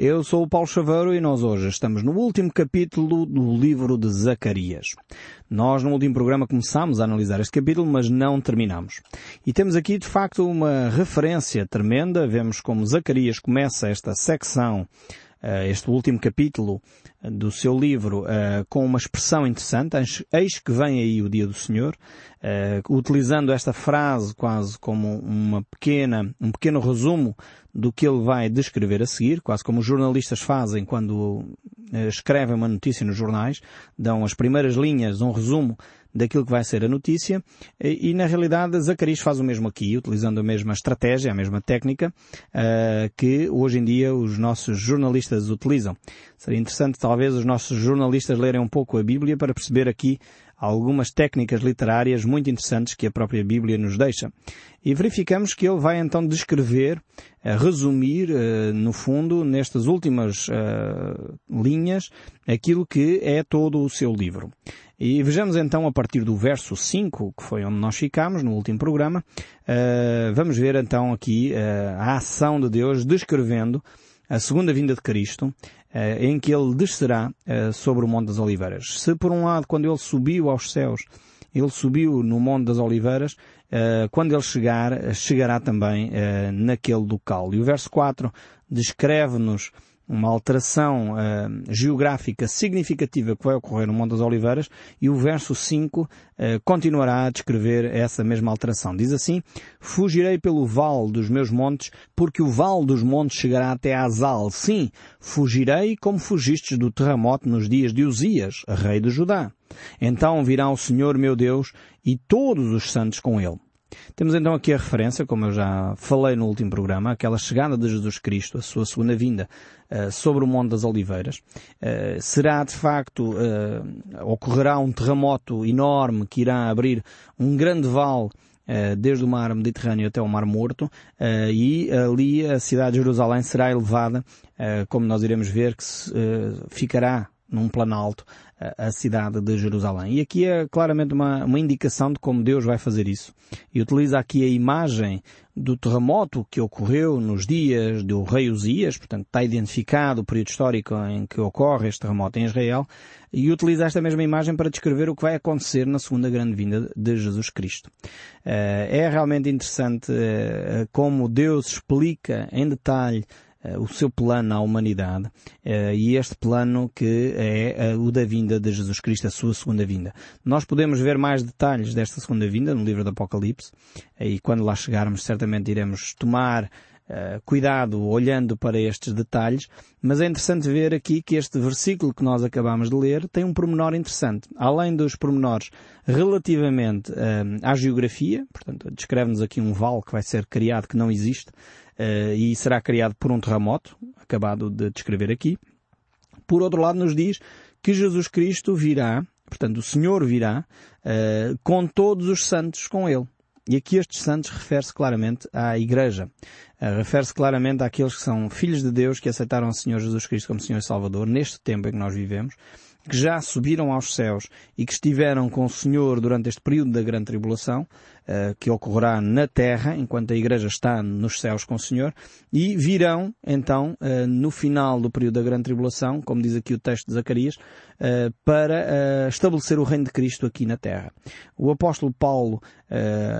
Eu sou o Paulo Chaveiro e nós hoje estamos no último capítulo do livro de Zacarias. Nós no último programa começámos a analisar este capítulo, mas não terminamos. E temos aqui de facto uma referência tremenda. Vemos como Zacarias começa esta secção este último capítulo eh, do seu livro uh, com uma expressão interessante, eis que vem aí o dia do Senhor, utilizando esta frase quase como uma pequena, um pequeno resumo do que ele vai descrever a seguir, quase como os jornalistas fazem quando escrevem uma notícia nos jornais, dão as primeiras linhas, um resumo daquilo que vai ser a notícia e, na realidade Zacarias faz o mesmo aqui, utilizando a mesma estratégia, a mesma técnica uh, que hoje em dia os nossos jornalistas utilizam. Seria interessante talvez os nossos jornalistas lerem um pouco a Bíblia para perceber aqui algumas técnicas literárias muito interessantes que a própria Bíblia nos deixa. E verificamos que ele vai então descrever, eh, resumir, eh, no fundo, nestas últimas linhas, aquilo que é todo o seu livro. E vejamos então a partir do verso 5, que foi onde nós ficámos no último programa, vamos ver então aqui a ação de Deus descrevendo a segunda vinda de Cristo, em que ele descerá sobre o Monte das Oliveiras. Se por um lado, quando ele subiu aos céus, ele subiu no Monte das Oliveiras, quando ele chegar, chegará também naquele local. E o verso 4 descreve-nos uma alteração uh, geográfica significativa que vai ocorrer no Monte das Oliveiras e o verso 5 uh, continuará a descrever essa mesma alteração. Diz assim, fugirei pelo vale dos meus montes, porque o vale dos montes chegará até Azal. Sim, fugirei como fugistes do terremoto nos dias de Uzias, rei de Judá. Então virá o Senhor meu Deus e todos os santos com ele. Temos então aqui a referência, como eu já falei no último programa, aquela chegada de Jesus Cristo, a sua segunda vinda, uh, sobre o Monte das Oliveiras. Uh, será de facto, uh, ocorrerá um terremoto enorme que irá abrir um grande vale desde o mar Mediterrâneo até o mar Morto, e ali a cidade de Jerusalém será elevada, como nós iremos ver, que ficará num planalto a cidade de Jerusalém. E aqui é claramente uma, uma indicação de como Deus vai fazer isso. E utiliza aqui a imagem do terremoto que ocorreu nos dias do rei Uzias, portanto está identificado o período histórico em que ocorre este terremoto em Israel, e utiliza esta mesma imagem para descrever o que vai acontecer na segunda grande vinda de Jesus Cristo. Eh, é realmente interessante eh, como Deus explica em detalhe o seu plano à humanidade uh, e este plano que é uh, o da vinda de Jesus Cristo, a sua segunda vinda. Nós podemos ver mais detalhes desta segunda vinda no livro do Apocalipse e quando lá chegarmos certamente iremos tomar Uh, cuidado olhando para estes detalhes, mas é interessante ver aqui que este versículo que nós acabamos de ler tem um pormenor interessante. Além dos pormenores relativamente uh, à geografia, portanto, descreve-nos aqui um vale que vai ser criado que não existe, uh, e será criado por um terremoto, acabado de descrever aqui. Por outro lado, nos diz que Jesus Cristo virá, portanto, o Senhor virá, uh, com todos os santos com Ele. E aqui estes santos refere-se claramente à Igreja. Uh, refere-se claramente àqueles que são filhos de Deus, que aceitaram o Senhor Jesus Cristo como Senhor e Salvador, neste tempo em que nós vivemos, que já subiram aos céus e que estiveram com o Senhor durante este período da grande tribulação, que ocorrerá na terra, enquanto a Igreja está nos céus com o Senhor, e virão, então, uh, no final do período da grande tribulação, como diz aqui o texto de Zacarias, uh, para estabelecer o reino de Cristo aqui na terra. O apóstolo Paulo,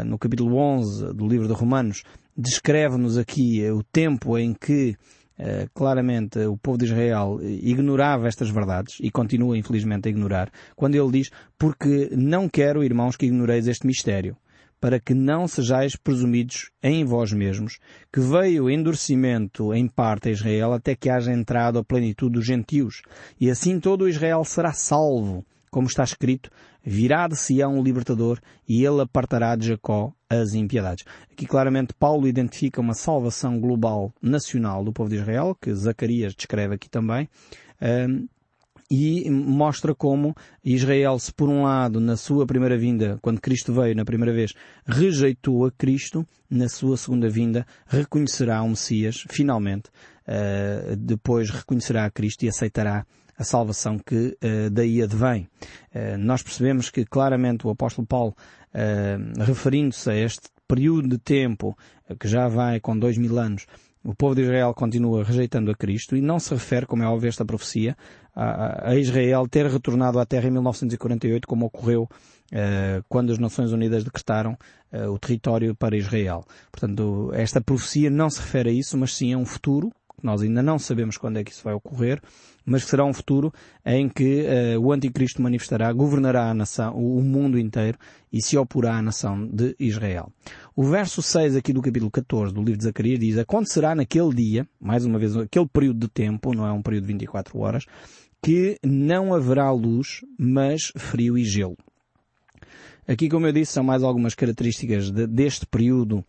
no capítulo 11 do livro de Romanos, descreve-nos aqui o tempo em que eh, claramente o povo de Israel ignorava estas verdades e continua infelizmente a ignorar, quando ele diz, porque não quero, irmãos, que ignoreis este mistério, para que não sejais presumidos em vós mesmos, que veio endurecimento em parte a Israel até que haja entrado a plenitude dos gentios, e assim todo o Israel será salvo, como está escrito, virá de Sião o libertador e ele apartará de Jacó as impiedades. Aqui claramente Paulo identifica uma salvação global nacional do povo de Israel, que Zacarias descreve aqui também, um, e mostra como Israel, se por um lado, na sua primeira vinda, quando Cristo veio na primeira vez, rejeitou a Cristo, na sua segunda vinda, reconhecerá o Messias, finalmente, uh, depois reconhecerá a Cristo e aceitará a salvação que uh, daí advém. Uh, nós percebemos que claramente o apóstolo Paulo, referindo-se a este período de tempo que já vai com dois mil anos, O povo de Israel continua rejeitando a Cristo e não se refere, como é óbvio esta profecia, a, a Israel ter retornado à terra em 1948, como ocorreu uh, quando as Nações Unidas decretaram uh, o território para Israel. Portanto, esta profecia não se refere a isso, mas sim a um futuro, nós ainda não sabemos quando é que isso vai ocorrer, mas que será um futuro em que uh, o anticristo manifestará, governará a nação, o mundo inteiro e se oporá à nação de Israel. O verso 6 aqui do capítulo 14 do livro de Zacarias diz, acontecerá naquele dia, mais uma vez, aquele período de tempo, não é um período de 24 horas, que não haverá luz, mas frio e gelo. Aqui, como eu disse, são mais algumas características de, deste período uh,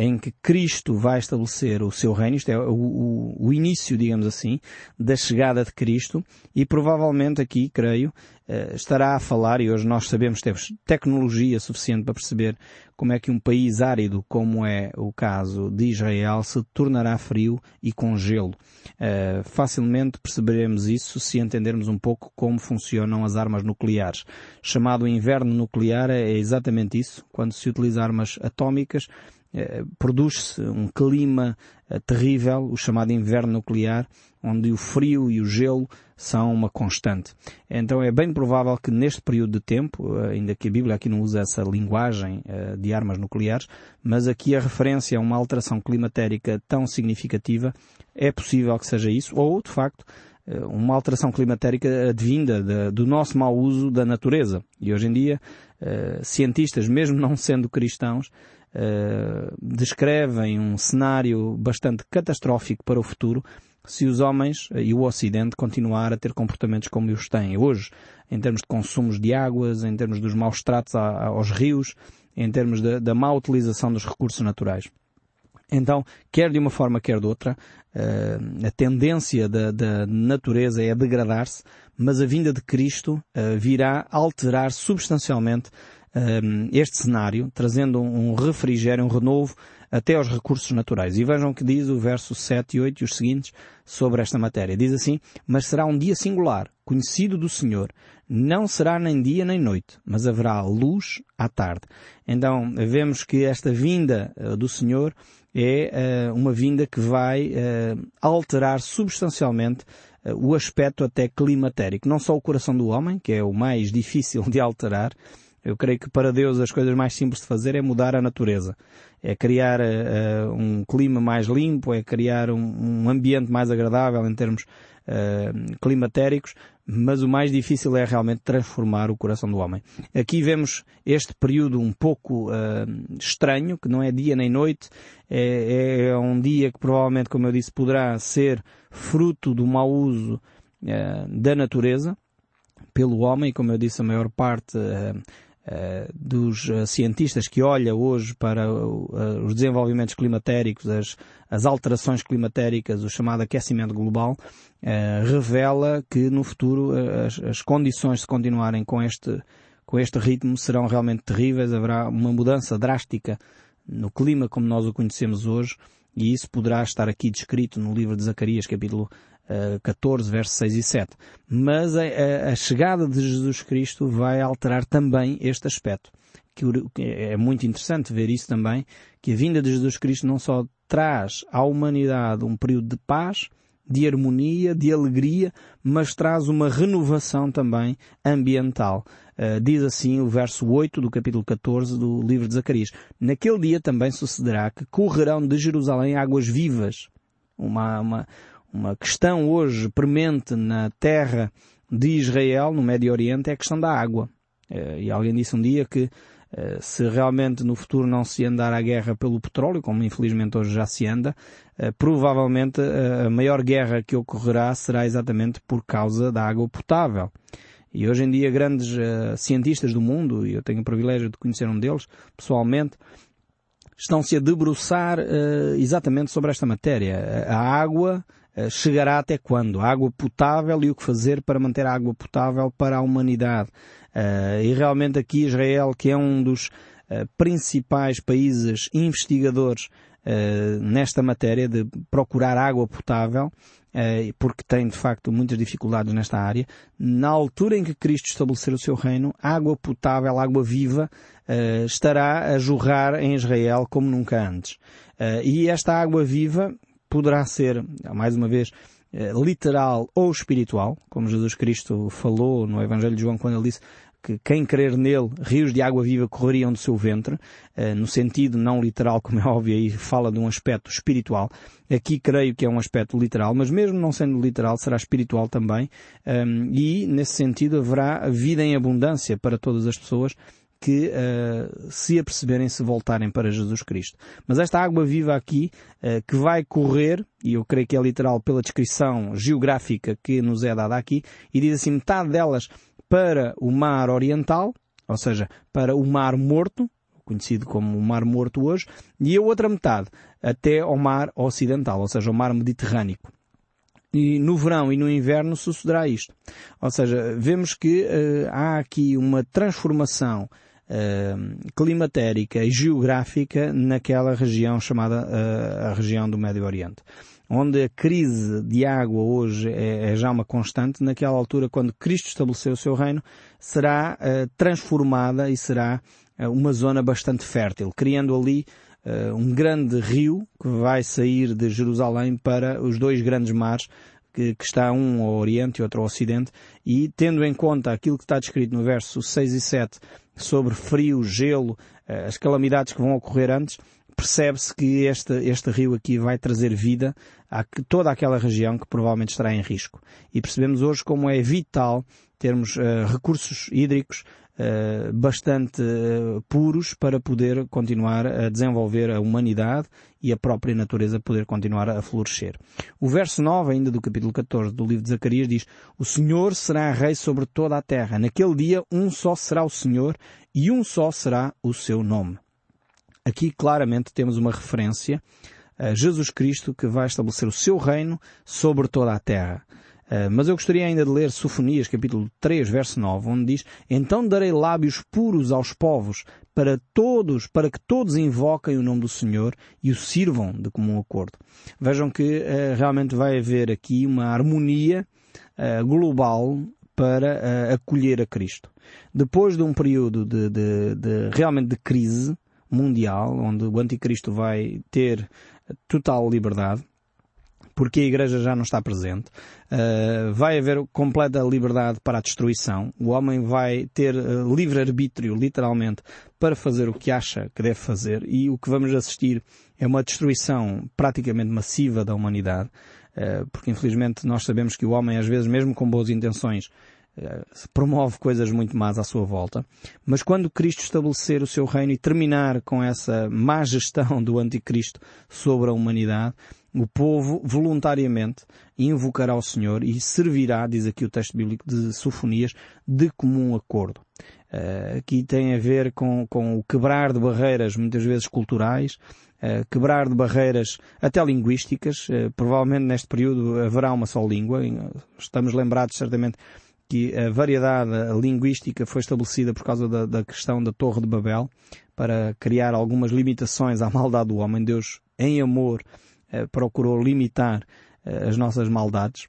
em que Cristo vai estabelecer o seu reino. Isto é o, o, o, início, digamos assim, da chegada de Cristo. E provavelmente aqui, creio, estará a falar, e hoje nós sabemos que temos tecnologia suficiente para perceber como é que um país árido, como é o caso de Israel, se tornará frio e com gelo. Uh, facilmente perceberemos isso se entendermos um pouco como funcionam as armas nucleares. Chamado inverno nuclear é exatamente isso. Quando se utiliza armas atómicas, produz-se um clima uh, terrível, o chamado inverno nuclear, onde o frio e o gelo são uma constante. Então é bem provável que neste período de tempo, ainda que a Bíblia aqui não usa essa linguagem de armas nucleares, mas aqui a referência a uma alteração climatérica tão significativa é possível que seja isso, ou de facto uma alteração climatérica advinda do nosso mau uso da natureza. E hoje em dia, cientistas, mesmo não sendo cristãos, uh, descrevem um cenário bastante catastrófico para o futuro se os homens e o Ocidente continuar a ter comportamentos como os têm hoje, em termos de consumos de águas, em termos dos maus tratos aos rios, em termos da, da má utilização dos recursos naturais. Então, quer de uma forma, quer de outra, eh, a tendência da, da natureza é degradar-se, mas a vinda de Cristo eh, virá alterar substancialmente eh, este cenário, trazendo um refrigério, um renovo até aos recursos naturais. E vejam o que diz o verso 7 e 8 e os seguintes sobre esta matéria. Diz assim, mas será um dia singular, conhecido do Senhor. Não será nem dia nem noite, mas haverá luz à tarde. Então, vemos que esta vinda do Senhor é uh, uma vinda que vai uh, alterar substancialmente uh, o aspecto até climatérico. Não só o coração do homem, que é o mais difícil de alterar, eu creio que para Deus as coisas mais simples de fazer é mudar a natureza. É criar uh, um clima mais limpo, é criar um, um ambiente mais agradável em termos uh, climatéricos, mas o mais difícil é realmente transformar o coração do homem. Aqui vemos este período um pouco uh, estranho, que não é dia nem noite, é, é, um dia que provavelmente, como eu disse, poderá ser fruto do mau uso da natureza pelo homem, como eu disse, a maior parte dos uh, cientistas que olha hoje para uh, os desenvolvimentos climatéricos, as, as alterações climatéricas, o chamado aquecimento global, revela que no futuro as, as condições de continuarem com este, com este ritmo serão realmente terríveis, haverá uma mudança drástica no clima como nós o conhecemos hoje, e isso poderá estar aqui descrito no livro de Zacarias, capítulo 14, versos 6 e 7. Mas a, a, a, chegada de Jesus Cristo vai alterar também este aspecto. Que é muito interessante ver isso também, que a vinda de Jesus Cristo não só traz à humanidade um período de paz, de harmonia, de alegria, mas traz uma renovação também ambiental. Uh, diz assim o verso 8 do capítulo 14 do livro de Zacarias. Naquele dia também sucederá que correrão de Jerusalém águas vivas. Uma, uma, uma questão hoje premente na terra de Israel, no Médio Oriente, é a questão da água. Eh, e alguém disse um dia que eh, se realmente no futuro não se andar à guerra pelo petróleo, como infelizmente hoje já se anda, eh, provavelmente a maior guerra que ocorrerá será exatamente por causa da água potável. E hoje em dia grandes cientistas do mundo, e eu tenho o privilégio de conhecer um deles pessoalmente, estão-se a debruçar exatamente sobre esta matéria. A água chegará até quando? Água potável e o que fazer para manter a água potável para a humanidade. Uh, e realmente aqui Israel, que é um dos uh, principais países investigadores nesta matéria de procurar água potável, porque tem de facto muitas dificuldades nesta área, na altura em que Cristo estabelecer o seu reino, água potável, água viva, estará a jorrar em Israel como nunca antes. e esta água viva poderá ser, mais uma vez, literal ou espiritual, como Jesus Cristo falou no Evangelho de João quando ele disse que quem crer nele, rios de água viva correriam do seu ventre, eh, no sentido não literal, como é óbvio, aí fala de um aspecto espiritual. Aqui creio que é um aspecto literal, mas mesmo não sendo literal, será espiritual também, e nesse sentido haverá vida em abundância para todas as pessoas que uh, se aperceberem se voltarem para Jesus Cristo. Mas esta água viva aqui, uh, que vai correr, e eu creio que é literal pela descrição geográfica que nos é dada aqui, e diz assim, metade delas para o mar oriental, ou seja, para o mar morto, conhecido como o mar morto hoje, e a outra metade até ao mar ocidental, ou seja, ao mar mediterrâneo. E no verão e no inverno sucederá isto. Ou seja, vemos que uh, há aqui uma transformação uh, climatérica e geográfica naquela região chamada uh, a região do Médio Oriente onde a crise de água hoje é, é já uma constante, naquela altura, quando Cristo estabeleceu o seu reino, será uh, transformada e será uh, uma zona bastante fértil, criando ali uh, um grande rio que vai sair de Jerusalém para os dois grandes mares, que, que está um ao Oriente e outro ao Ocidente, e tendo em conta aquilo que está descrito no verso 6 e 7 sobre frio, gelo, as calamidades que vão ocorrer antes, percebe-se que este, este rio aqui vai trazer vida a toda aquela região que provavelmente estará em risco. E percebemos hoje como é vital termos uh, recursos hídricos uh, bastante uh, puros para poder continuar a desenvolver a humanidade e a própria natureza poder continuar a florescer. O verso 9 ainda do capítulo 14 do livro de Zacarias diz O Senhor será rei sobre toda a terra. Naquele dia um só será o Senhor e um só será o seu nome. Aqui claramente temos uma referência a Jesus Cristo que vai estabelecer o seu reino sobre toda a terra. Uh, mas eu gostaria ainda de ler Sofonias capítulo 3 verso 9 onde diz Então darei lábios puros aos povos para todos, para que todos invoquem o nome do Senhor e o sirvam de comum acordo. Vejam que uh, realmente vai haver aqui uma harmonia uh, global para acolher a Cristo. Depois de um período de, de, de realmente de crise, mundial, onde o anticristo vai ter total liberdade, porque a Igreja já não está presente. Uh, vai haver completa liberdade para a destruição. O homem vai ter uh, livre-arbítrio, literalmente, para fazer o que acha que deve fazer. E o que vamos assistir é uma destruição praticamente massiva da humanidade. Uh, porque infelizmente nós sabemos que o homem, às vezes, mesmo com boas intenções, promove coisas muito más à sua volta. Mas quando Cristo estabelecer o seu reino e terminar com essa má gestão do anticristo sobre a humanidade, o povo voluntariamente invocará o Senhor e servirá, diz aqui o texto bíblico de Sofonias, de comum acordo. Uh, aqui tem a ver com, com o quebrar de barreiras, muitas vezes culturais, uh, quebrar de barreiras até linguísticas. Provavelmente neste período haverá uma só língua. Estamos lembrados certamente que a variedade linguística foi estabelecida por causa da, da, questão da Torre de Babel, para criar algumas limitações à maldade do homem. Deus, em amor, eh, procurou limitar eh, as nossas maldades,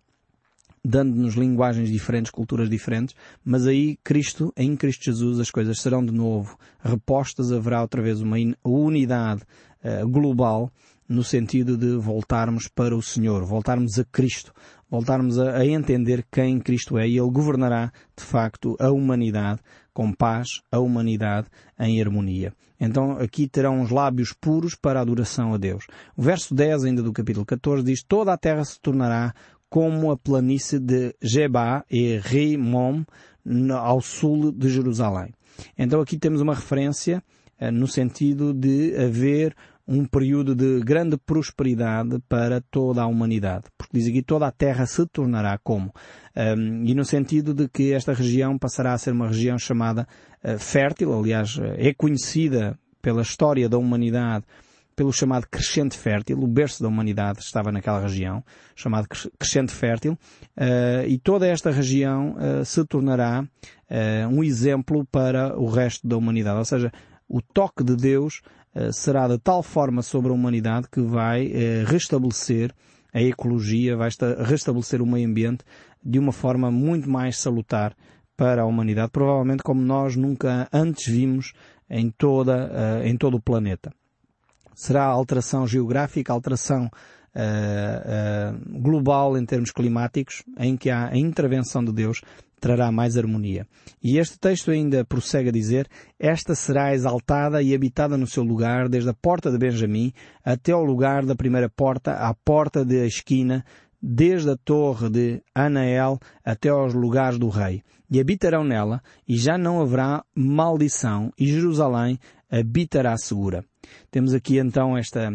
dando-nos linguagens diferentes, culturas diferentes, mas aí Cristo, em Cristo Jesus, as coisas serão de novo repostas, haverá outra vez uma unidade eh, global no sentido de voltarmos para o Senhor, voltarmos a Cristo, voltarmos a, a, entender quem Cristo é e Ele governará, de facto, a humanidade com paz, a humanidade em harmonia. Então aqui terão os lábios puros para a adoração a Deus. O verso 10 ainda do capítulo 14 diz, toda a terra se tornará como a planície de Jeba e Rimom ao sul de Jerusalém. Então aqui temos uma referência eh, no sentido de haver um período de grande prosperidade para toda a humanidade. Porque diz aqui toda a terra se tornará como. Um, e no sentido de que esta região passará a ser uma região chamada uh, fértil, aliás, é conhecida pela história da humanidade pelo chamado crescente fértil, o berço da humanidade estava naquela região, chamado crescente fértil, uh, e toda esta região uh, se tornará uh, um exemplo para o resto da humanidade. Ou seja, o toque de Deus será de tal forma sobre a humanidade que vai eh, restabelecer a ecologia, vai restabelecer o meio ambiente de uma forma muito mais salutar para a humanidade, provavelmente como nós nunca antes vimos em toda, eh, em todo o planeta. Será alteração geográfica, alteração uh, global em termos climáticos, em que há a intervenção de Deus, trará mais harmonia. E este texto ainda prossegue a dizer, esta será exaltada e habitada no seu lugar, desde a porta de Benjamim até ao lugar da primeira porta, à porta da esquina, desde a torre de Anael até aos lugares do rei. E habitarão nela, e já não haverá maldição, e Jerusalém habitará segura. Temos aqui então esta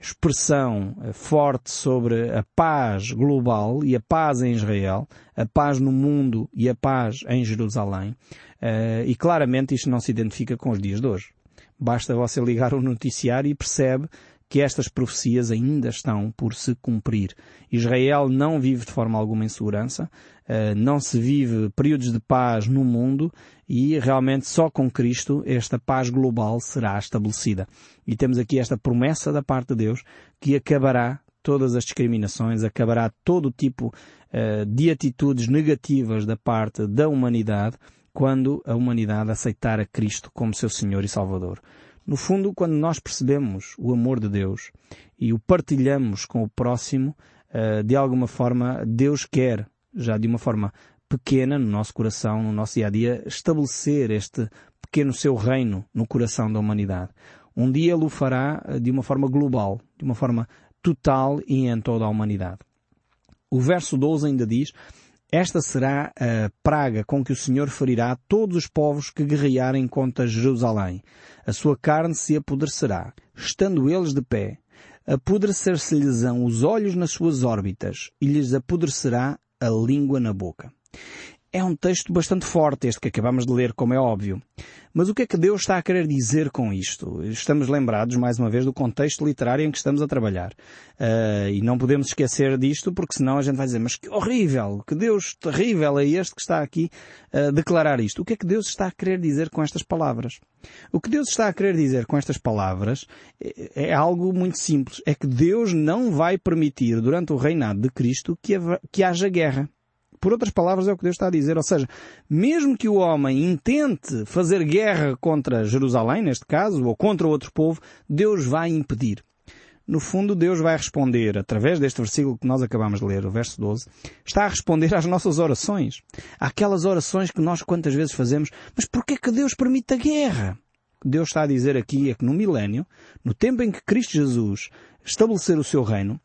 expressão eh, forte sobre a paz global e a paz em Israel, a paz no mundo e a paz em Jerusalém. Eh, e claramente isto não se identifica com os dias de hoje. Basta você ligar o noticiário e percebe que estas profecias ainda estão por se cumprir. Israel não vive de forma alguma em segurança, eh, não se vive períodos de paz no mundo e realmente só com Cristo esta paz global será estabelecida. E temos aqui esta promessa da parte de Deus que acabará todas as discriminações, acabará todo tipo uh, de atitudes negativas da parte da humanidade quando a humanidade aceitar a Cristo como seu Senhor e Salvador. No fundo, quando nós percebemos o amor de Deus e o partilhamos com o próximo, uh, de alguma forma Deus quer, já de uma forma pequena no nosso coração, no nosso dia a dia, estabelecer este pequeno seu reino no coração da humanidade. Um dia ele o fará eh, de uma forma global, de uma forma total e em toda a humanidade. O verso 12 ainda diz, esta será a praga com que o Senhor ferirá todos os povos que guerrearem contra Jerusalém. A sua carne se apodrecerá, estando eles de pé. Apodrecer-se-lhes-ão os olhos nas suas órbitas, e lhes apodrecerá a língua na boca. É um texto bastante forte, este que acabamos de ler, como é óbvio. Mas o que é que Deus está a querer dizer com isto? Estamos lembrados, mais uma vez, do contexto literário em que estamos a trabalhar. Uh, e não podemos esquecer disto, porque senão a gente vai dizer, mas que horrível, que Deus terrível é este que está aqui a declarar isto. O que é que Deus está a querer dizer com estas palavras? O que Deus está a querer dizer com estas palavras é, é algo muito simples. É que Deus não vai permitir, durante o reinado de Cristo, que, que haja guerra. Por outras palavras, é o que Deus está a dizer. Ou seja, mesmo que o homem intente fazer guerra contra Jerusalém, neste caso, ou contra outro povo, Deus vai impedir. No fundo, Deus vai responder, através deste versículo que nós acabamos de ler, o verso 12, está a responder às nossas orações. Aquelas orações que nós quantas vezes fazemos, mas porquê que Deus permite a guerra? Deus está a dizer aqui é que no milénio, no tempo em que Cristo Jesus estabelecer o seu reino,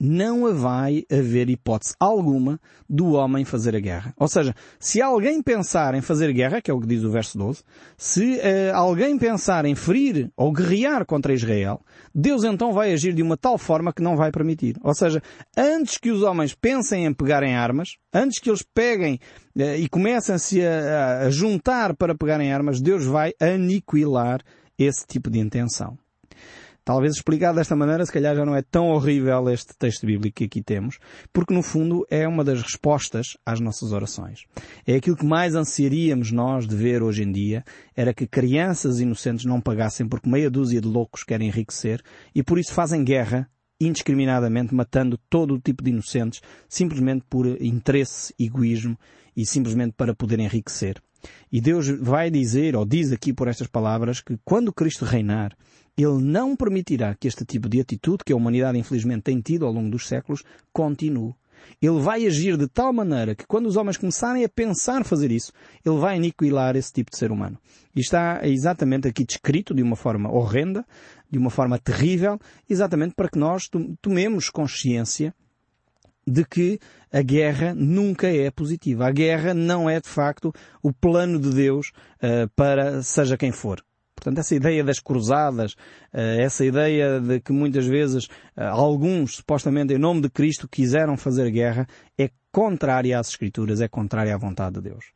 não vai haver hipótese alguma do homem fazer a guerra. Ou seja, se alguém pensar em fazer guerra, que é o que diz o verso 12, se uh, alguém pensar em ferir ou guerrear contra Israel, Deus então vai agir de uma tal forma que não vai permitir. Ou seja, antes que os homens pensem em pegarem armas, antes que eles peguem uh, e comecem-se a, a juntar para pegarem armas, Deus vai aniquilar esse tipo de intenção. Talvez explicado desta maneira, se calhar já não é tão horrível este texto bíblico que aqui temos, porque no fundo é uma das respostas às nossas orações. É aquilo que mais ansiaríamos nós de ver hoje em dia, era que crianças inocentes não pagassem porque meia dúzia de loucos querem enriquecer e por isso fazem guerra indiscriminadamente, matando todo o tipo de inocentes, simplesmente por interesse, egoísmo e simplesmente para poder enriquecer. E Deus vai dizer, ou diz aqui por estas palavras, que quando Cristo reinar, Ele não permitirá que este tipo de atitude que a humanidade infelizmente tem tido ao longo dos séculos continue. Ele vai agir de tal maneira que quando os homens começarem a pensar fazer isso, ele vai aniquilar esse tipo de ser humano. E está exatamente aqui descrito de uma forma horrenda, de uma forma terrível, exatamente para que nós tomemos consciência de que a guerra nunca é positiva. A guerra não é de facto o plano de Deus uh, para seja quem for. Portanto, essa ideia das cruzadas, uh, essa ideia de que muitas vezes uh, alguns, supostamente em nome de Cristo, quiseram fazer guerra, é contrária às Escrituras, é contrária à vontade de Deus.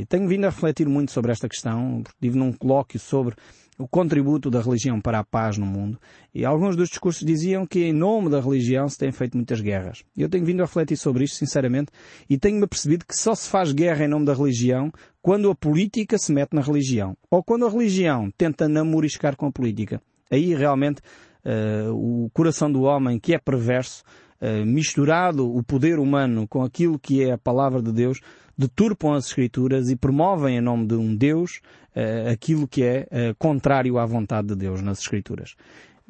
e tenho vindo a refletir muito sobre esta questão, porque tive num colóquio sobre o contributo da religião para a paz no mundo. E alguns dos discursos diziam que em nome da religião se têm feito muitas guerras. Eu tenho vindo a refletir sobre isto, sinceramente, e tenho-me percebido que só se faz guerra em nome da religião quando a política se mete na religião. Ou quando a religião tenta namoriscar com a política. Aí realmente uh, o coração do homem, que é perverso, uh, misturado o poder humano com aquilo que é a palavra de Deus, deturpam as Escrituras e promovem em nome de um Deus uh, aquilo que é uh, contrário à vontade de Deus nas Escrituras.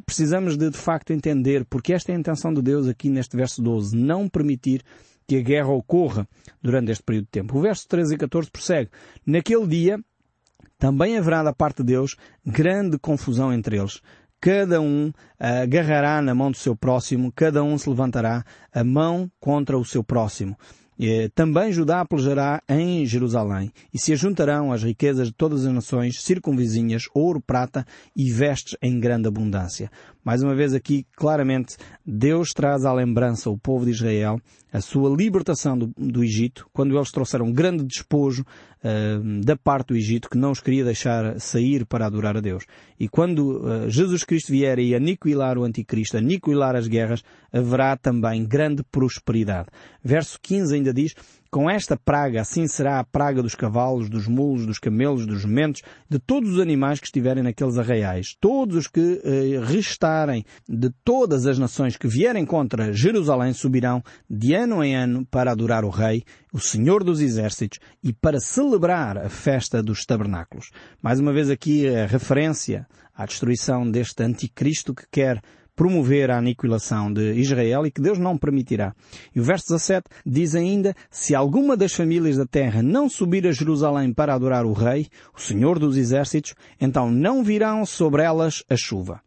precisamos de de facto entender porque esta é a intenção de Deus aqui neste verso 12, não permitir que a guerra ocorra durante este período de tempo. O verso 13 e 14 prossegue. Naquele dia também haverá da parte de Deus grande confusão entre eles. Cada um agarrará na mão do seu próximo, cada um se levantará a mão contra o seu próximo. Também Judá pelejará em Jerusalém, e se ajuntarão as riquezas de todas as nações circunvizinhas, ouro, prata e vestes em grande abundância. Mais uma vez aqui, claramente, Deus traz à lembrança o povo de Israel a sua libertação do, do Egito, quando eles trouxeram grande despojo uh, da parte do Egito que não os queria deixar sair para adorar a Deus. E quando uh, Jesus Cristo vier e aniquilar o anticristo, aniquilar as guerras, haverá também grande prosperidade. Verso 15 ainda diz, com esta praga, assim será a praga dos cavalos, dos mulos, dos camelos, dos jumentos, de todos os animais que estiverem naqueles arraiais. Todos os que eh, restarem de todas as nações que vierem contra Jerusalém subirão de ano em ano para adorar o Rei, o Senhor dos Exércitos, e para celebrar a festa dos tabernáculos. Mais uma vez aqui a referência à destruição deste anticristo que quer promover a aniquilação de Israel e que Deus não permitirá. E o verso 17 diz ainda, se alguma das famílias da terra não subir a Jerusalém para adorar o Rei, o Senhor dos Exércitos, então não virão sobre elas a chuva.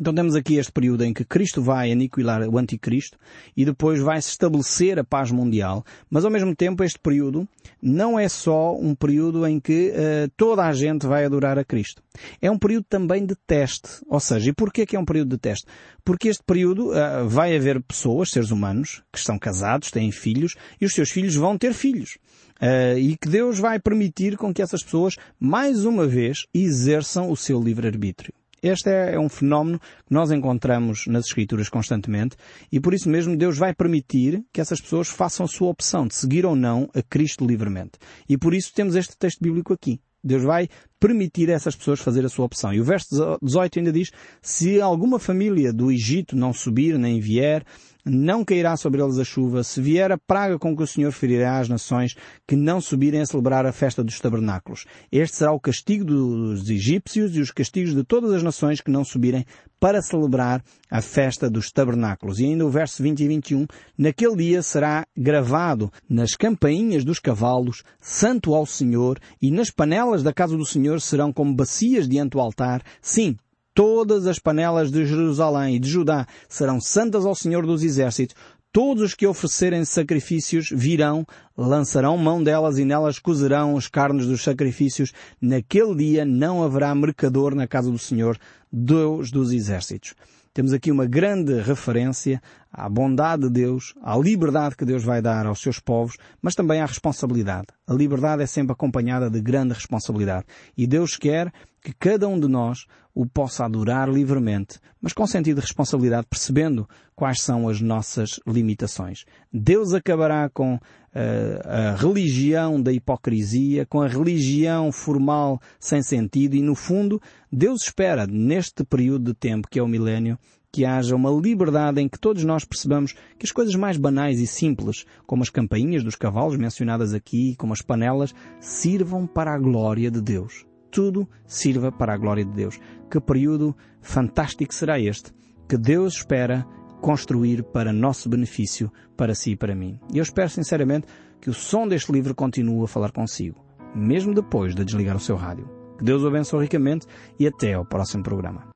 Então temos aqui este período em que Cristo vai aniquilar o anticristo e depois vai se estabelecer a paz mundial, mas ao mesmo tempo este período não é só um período em que uh, toda a gente vai adorar a Cristo. É um período também de teste. Ou seja, e porquê que é um período de teste? Porque este período uh, vai haver pessoas, seres humanos, que estão casados, têm filhos, e os seus filhos vão ter filhos. Uh, e que Deus vai permitir com que essas pessoas, mais uma vez, exerçam o seu livre-arbítrio. Este é, é um fenómeno que nós encontramos nas Escrituras constantemente e por isso mesmo Deus vai permitir que essas pessoas façam a sua opção de seguir ou não a Cristo livremente. E por isso temos este texto bíblico aqui. Deus vai permitir a essas pessoas fazer a sua opção. E o verso 18 ainda diz, se alguma família do Egito não subir nem vier, não cairá sobre eles a chuva, se vier a praga com que o Senhor ferirá as nações que não subirem a celebrar a festa dos tabernáculos. Este será o castigo dos egípcios e os castigos de todas as nações que não subirem para celebrar a festa dos tabernáculos. E ainda o verso 20 e 21, naquele dia será gravado nas campainhas dos cavalos, santo ao Senhor, e nas panelas da casa do Senhor serão como bacias diante do altar, sim, Todas as panelas de Jerusalém e de Judá serão santas ao Senhor dos Exércitos. Todos os que oferecerem sacrifícios virão, lançarão mão delas e nelas cozerão as carnes dos sacrifícios. Naquele dia não haverá mercador na casa do Senhor, Deus dos Exércitos. Temos aqui uma grande referência à bondade de Deus, à liberdade que Deus vai dar aos seus povos, mas também à responsabilidade. A liberdade é sempre acompanhada de grande responsabilidade. E Deus quer que cada um de nós o possa adorar livremente, mas com sentido de responsabilidade, percebendo quais são as nossas limitações. Deus acabará com uh, a religião da hipocrisia, com a religião formal sem sentido e, no fundo, Deus espera, neste período de tempo que é o milénio, que haja uma liberdade em que todos nós percebamos que as coisas mais banais e simples, como as campainhas dos cavalos mencionadas aqui, como as panelas, sirvam para a glória de Deus. Tudo sirva para a glória de Deus. Que período fantástico será este que Deus espera construir para nosso benefício, para si e para mim. E eu espero sinceramente que o som deste livro continue a falar consigo, mesmo depois de desligar o seu rádio. Que Deus o abençoe ricamente e até ao próximo programa.